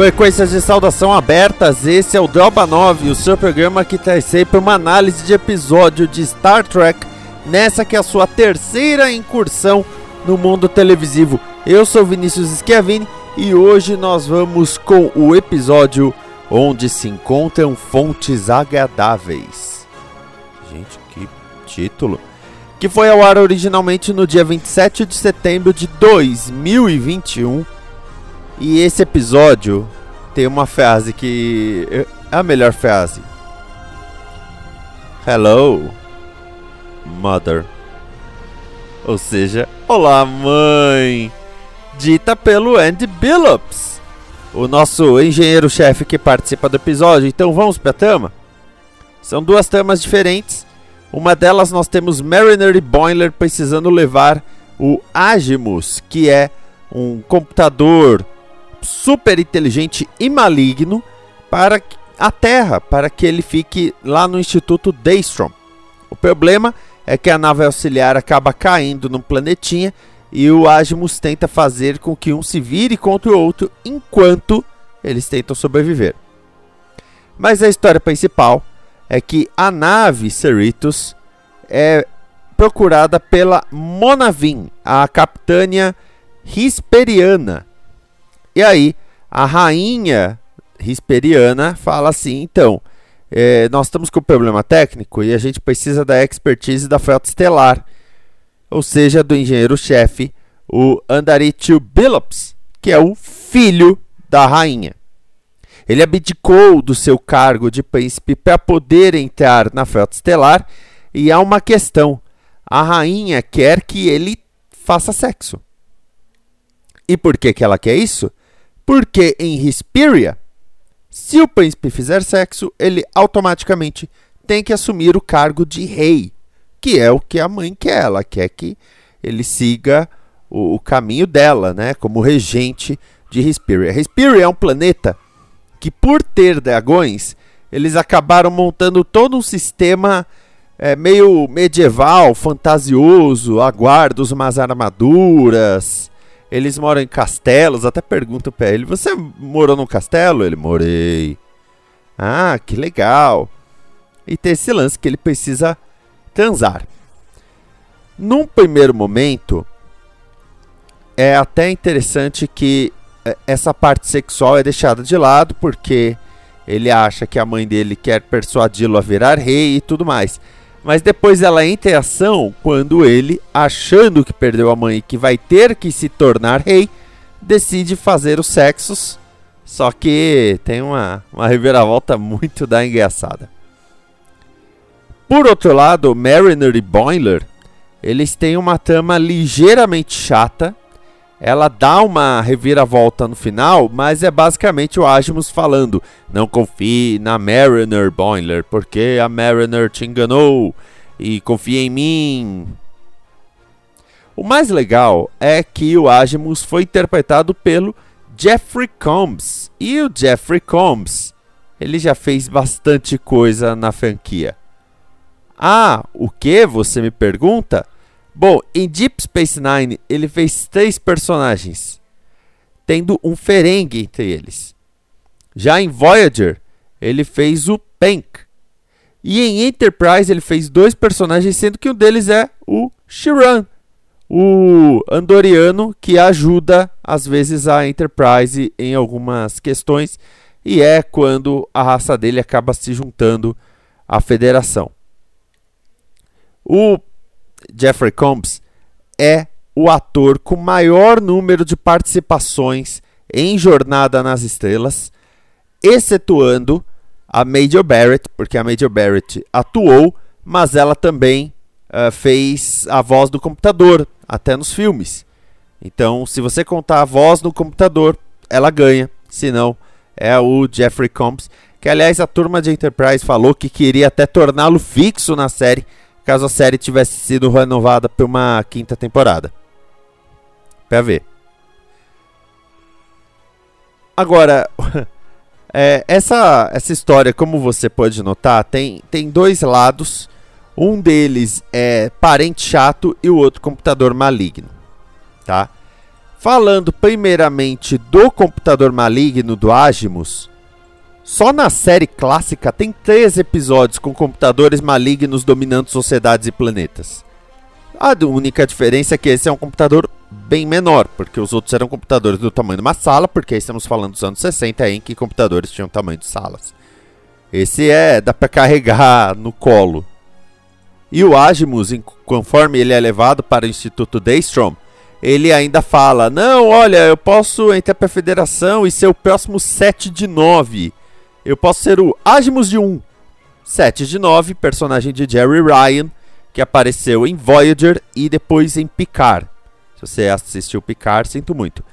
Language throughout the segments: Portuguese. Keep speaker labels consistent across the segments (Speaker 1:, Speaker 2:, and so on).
Speaker 1: Frequências de saudação abertas, esse é o Droba 9, o seu programa que traz sempre uma análise de episódio de Star Trek, nessa que é a sua terceira incursão no mundo televisivo. Eu sou Vinícius Schiavini e hoje nós vamos com o episódio onde se encontram fontes agradáveis. Gente, que título! Que foi ao ar originalmente no dia 27 de setembro de 2021 e esse episódio tem uma frase que é a melhor frase. Hello, mother. Ou seja, olá, mãe. Dita pelo Andy Billups, o nosso engenheiro-chefe que participa do episódio. Então vamos para a trama? São duas tramas diferentes. Uma delas nós temos Mariner e Boiler precisando levar o Agimus, que é um computador super inteligente e maligno para a Terra, para que ele fique lá no Instituto Daystrom. O problema é que a nave auxiliar acaba caindo num planetinha e o Agimus tenta fazer com que um se vire contra o outro enquanto eles tentam sobreviver. Mas a história principal é que a nave Cerritos é procurada pela Monavin, a capitânia Risperiana, e aí, a rainha risperiana fala assim: então, é, nós estamos com um problema técnico e a gente precisa da expertise da frota estelar, ou seja, do engenheiro-chefe, o Andaritu Billups, que é o filho da rainha. Ele abdicou do seu cargo de príncipe para poder entrar na frota estelar e há uma questão: a rainha quer que ele faça sexo. E por que, que ela quer isso? Porque em Hesperia, se o príncipe fizer sexo, ele automaticamente tem que assumir o cargo de rei, que é o que a mãe quer. Ela quer que ele siga o, o caminho dela, né, como regente de Hesperia. Hesperia é um planeta que, por ter dragões, eles acabaram montando todo um sistema é, meio medieval, fantasioso, aguardos umas armaduras, eles moram em castelos, até pergunto pra ele: Você morou num castelo? Ele: Morei. Ah, que legal. E tem esse lance que ele precisa transar. Num primeiro momento, é até interessante que é, essa parte sexual é deixada de lado, porque ele acha que a mãe dele quer persuadi-lo a virar rei e tudo mais. Mas depois ela entra em ação quando ele, achando que perdeu a mãe e que vai ter que se tornar rei, decide fazer os sexos. Só que tem uma, uma reviravolta muito da engraçada. Por outro lado, Mariner e Boiler, eles têm uma trama ligeiramente chata. Ela dá uma reviravolta no final, mas é basicamente o Agimus falando: Não confie na Mariner Boiler, porque a Mariner te enganou e confia em mim. O mais legal é que o Agimus foi interpretado pelo Jeffrey Combs. E o Jeffrey Combs, ele já fez bastante coisa na franquia. Ah, o que? Você me pergunta? Bom, em Deep Space Nine ele fez três personagens, tendo um Ferengue entre eles. Já em Voyager ele fez o Penk. E em Enterprise ele fez dois personagens, sendo que um deles é o Shiran, o Andoriano que ajuda às vezes a Enterprise em algumas questões e é quando a raça dele acaba se juntando à Federação. O Jeffrey Combs é o ator com maior número de participações em Jornada nas Estrelas, excetuando a Major Barrett, porque a Major Barrett atuou, mas ela também uh, fez a voz do computador, até nos filmes. Então, se você contar a voz no computador, ela ganha. Se não, é o Jeffrey Combs, que aliás a turma de Enterprise falou que queria até torná-lo fixo na série, caso a série tivesse sido renovada por uma quinta temporada. Pra ver. Agora, é, essa, essa história, como você pode notar, tem, tem dois lados. Um deles é parente chato e o outro computador maligno. Tá? Falando primeiramente do computador maligno do Agimus, só na série clássica tem três episódios com computadores malignos dominando sociedades e planetas. A única diferença é que esse é um computador bem menor, porque os outros eram computadores do tamanho de uma sala, porque estamos falando dos anos 60 em que computadores tinham tamanho de salas. Esse é, dá para carregar no colo. E o Agimus, conforme ele é levado para o Instituto Daystrom, ele ainda fala: Não, olha, eu posso entrar para a federação e ser o próximo 7 de 9. Eu posso ser o Agimus de 1. 7 de 9, personagem de Jerry Ryan, que apareceu em Voyager e depois em Picard. Se você assistiu Picard, sinto muito.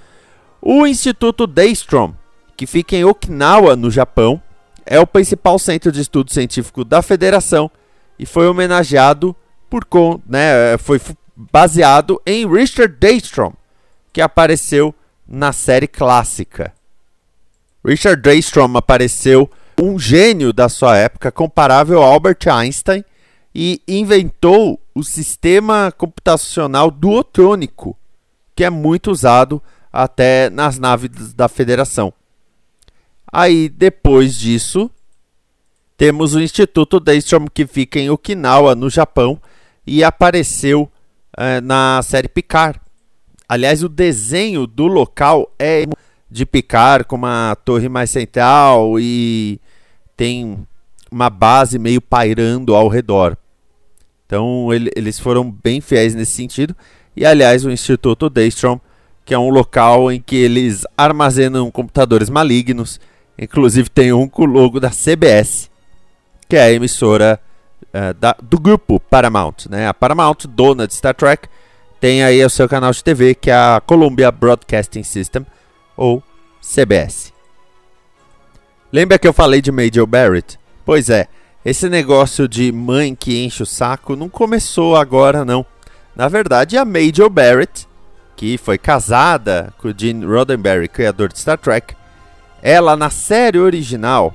Speaker 1: O Instituto Daystrom, que fica em Okinawa, no Japão, é o principal centro de estudo científico da Federação e foi homenageado por né, foi baseado em Richard Daystrom, que apareceu na série clássica. Richard Daystrom apareceu um gênio da sua época, comparável a Albert Einstein, e inventou o sistema computacional duotrônico, que é muito usado até nas naves da Federação. Aí, depois disso, temos o Instituto Daystrom, que fica em Okinawa, no Japão, e apareceu é, na série Picard. Aliás, o desenho do local é de Picard, com uma torre mais central e tem uma base meio pairando ao redor. Então, ele, eles foram bem fiéis nesse sentido. E, aliás, o Instituto Daystrom, que é um local em que eles armazenam computadores malignos. Inclusive, tem um com o logo da CBS, que é a emissora uh, da, do grupo Paramount. Né? A Paramount, dona de Star Trek, tem aí o seu canal de TV, que é a Columbia Broadcasting System, ou CBS. Lembra que eu falei de Major Barrett? Pois é, esse negócio de mãe que enche o saco não começou agora, não. Na verdade, a Major Barrett, que foi casada com o Gene Roddenberry, criador de Star Trek, ela na série original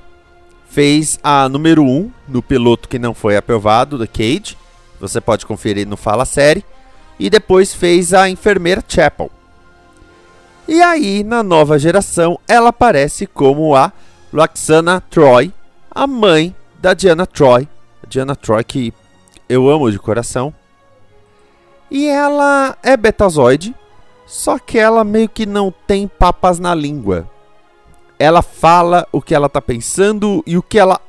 Speaker 1: fez a número 1 no piloto que não foi aprovado, da Cage. Você pode conferir no Fala Série. E depois fez a enfermeira Chapel. E aí, na nova geração, ela aparece como a Laxana Troy, a mãe da Diana Troy. Diana Troy que eu amo de coração. E ela é betazoide, só que ela meio que não tem papas na língua. Ela fala o que ela tá pensando e o que ela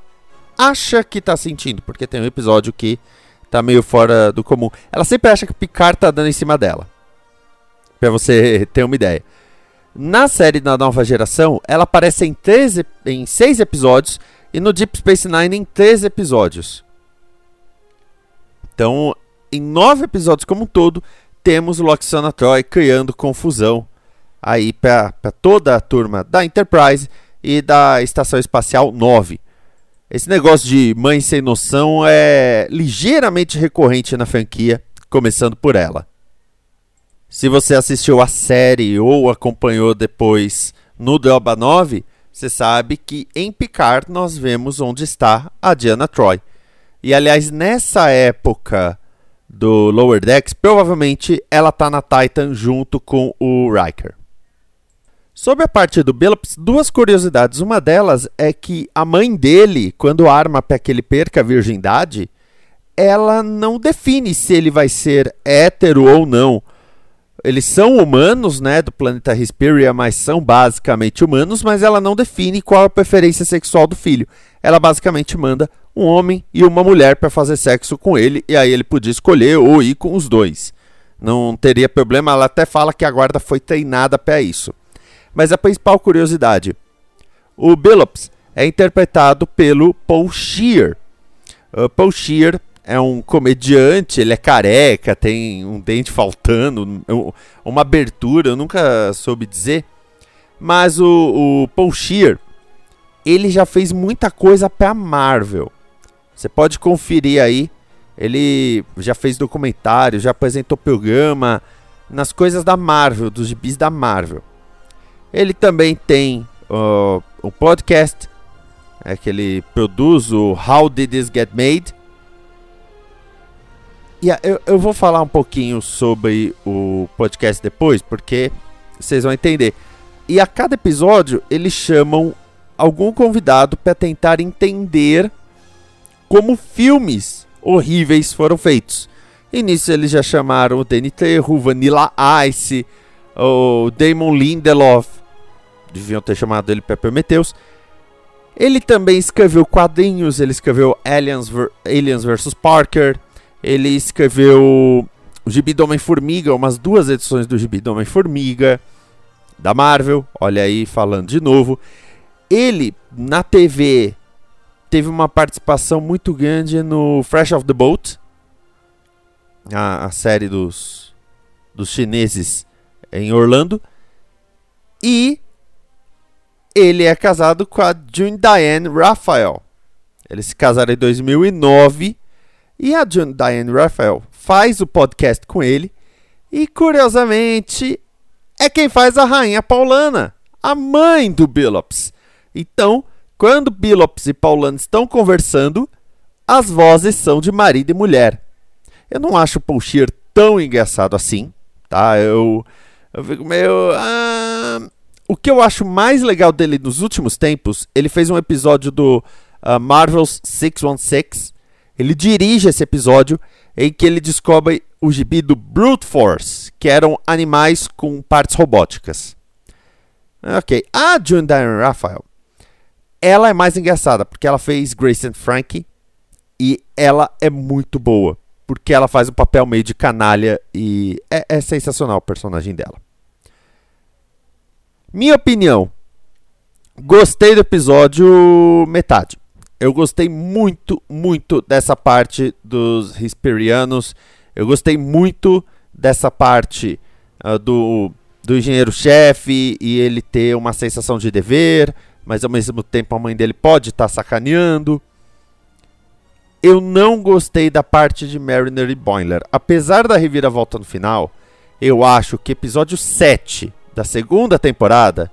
Speaker 1: acha que tá sentindo, porque tem um episódio que tá meio fora do comum. Ela sempre acha que o Picard tá dando em cima dela. Pra você ter uma ideia. Na série da nova geração, ela aparece em, três, em seis episódios e no Deep Space Nine em três episódios. Então, em nove episódios como um todo, temos o Loxana Troy criando confusão aí para toda a turma da Enterprise e da Estação Espacial 9. Esse negócio de mãe sem noção é ligeiramente recorrente na franquia, começando por ela. Se você assistiu a série ou acompanhou depois no Droba 9, você sabe que em Picard nós vemos onde está a Diana Troy. E aliás, nessa época do Lower Decks, provavelmente ela está na Titan junto com o Riker. Sobre a parte do Billups, duas curiosidades. Uma delas é que a mãe dele, quando arma para que ele perca a virgindade, ela não define se ele vai ser hétero ou não eles são humanos, né, do planeta Hesperia, mas são basicamente humanos, mas ela não define qual a preferência sexual do filho. Ela basicamente manda um homem e uma mulher para fazer sexo com ele, e aí ele podia escolher ou ir com os dois. Não teria problema, ela até fala que a guarda foi treinada para isso. Mas a principal curiosidade: o Billups é interpretado pelo Paul Shear. Uh, Paul Shear é um comediante, ele é careca, tem um dente faltando, uma abertura, eu nunca soube dizer. Mas o, o Paul Shear, ele já fez muita coisa para Marvel. Você pode conferir aí. Ele já fez documentário, já apresentou programa nas coisas da Marvel, dos gibis da Marvel. Ele também tem uh, um podcast é que ele produz o How Did This Get Made? E eu, eu vou falar um pouquinho sobre o podcast depois, porque vocês vão entender. E a cada episódio eles chamam algum convidado para tentar entender como filmes horríveis foram feitos. E nisso eles já chamaram o Danny Trejo, Vanilla Ice, o Damon Lindelof. Deviam ter chamado ele para Prometheus. Ele também escreveu quadrinhos, ele escreveu Aliens, Aliens vs Parker, ele escreveu o Gibi do Homem-Formiga, umas duas edições do Gibi do Homem-Formiga, da Marvel, olha aí falando de novo. Ele, na TV, teve uma participação muito grande no Fresh of the Boat, a, a série dos, dos chineses em Orlando. E ele é casado com a June Diane Raphael. Eles se casaram em 2009 e a June Diane Raphael faz o podcast com ele e curiosamente é quem faz a rainha Paulana, a mãe do Billups. Então, quando Billups e Paulana estão conversando, as vozes são de marido e mulher. Eu não acho o Paul Scheer tão engraçado assim, tá? Eu, eu fico meio. Ah, o que eu acho mais legal dele nos últimos tempos, ele fez um episódio do uh, Marvel's 616. Ele dirige esse episódio em que ele descobre o gibi do Brute Force, que eram animais com partes robóticas. Ok. A June Diane Raphael, ela é mais engraçada, porque ela fez Grace and Frankie e ela é muito boa, porque ela faz o papel meio de canalha e é, é sensacional o personagem dela. Minha opinião. Gostei do episódio metade. Eu gostei muito, muito dessa parte dos Hisperianos. Eu gostei muito dessa parte uh, do, do engenheiro-chefe e ele ter uma sensação de dever, mas ao mesmo tempo a mãe dele pode estar tá sacaneando. Eu não gostei da parte de Mariner e Boiler. Apesar da reviravolta no final, eu acho que episódio 7 da segunda temporada,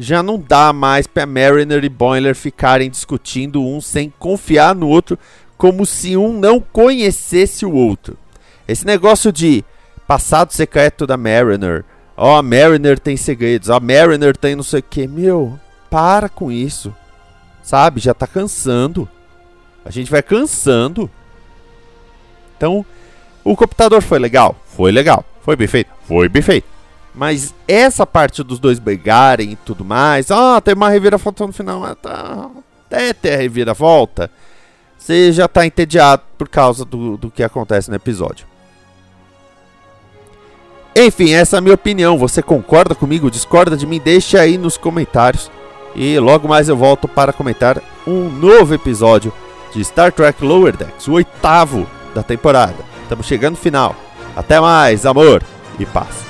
Speaker 1: já não dá mais para Mariner e Boiler ficarem discutindo um sem confiar no outro, como se um não conhecesse o outro. Esse negócio de passado secreto da Mariner, ó, oh, Mariner tem segredos, a Mariner tem não sei o que, meu, para com isso, sabe? Já tá cansando. A gente vai cansando. Então, o computador foi legal? Foi legal. Foi bem feito? Foi bem feito. Mas essa parte dos dois brigarem e tudo mais, ah, tem uma reviravolta no final, ah, tá, até ter a reviravolta, você já tá entediado por causa do, do que acontece no episódio. Enfim, essa é a minha opinião. Você concorda comigo? Discorda de mim? Deixe aí nos comentários. E logo mais eu volto para comentar um novo episódio de Star Trek Lower Decks, o oitavo da temporada. Estamos chegando no final. Até mais, amor e paz.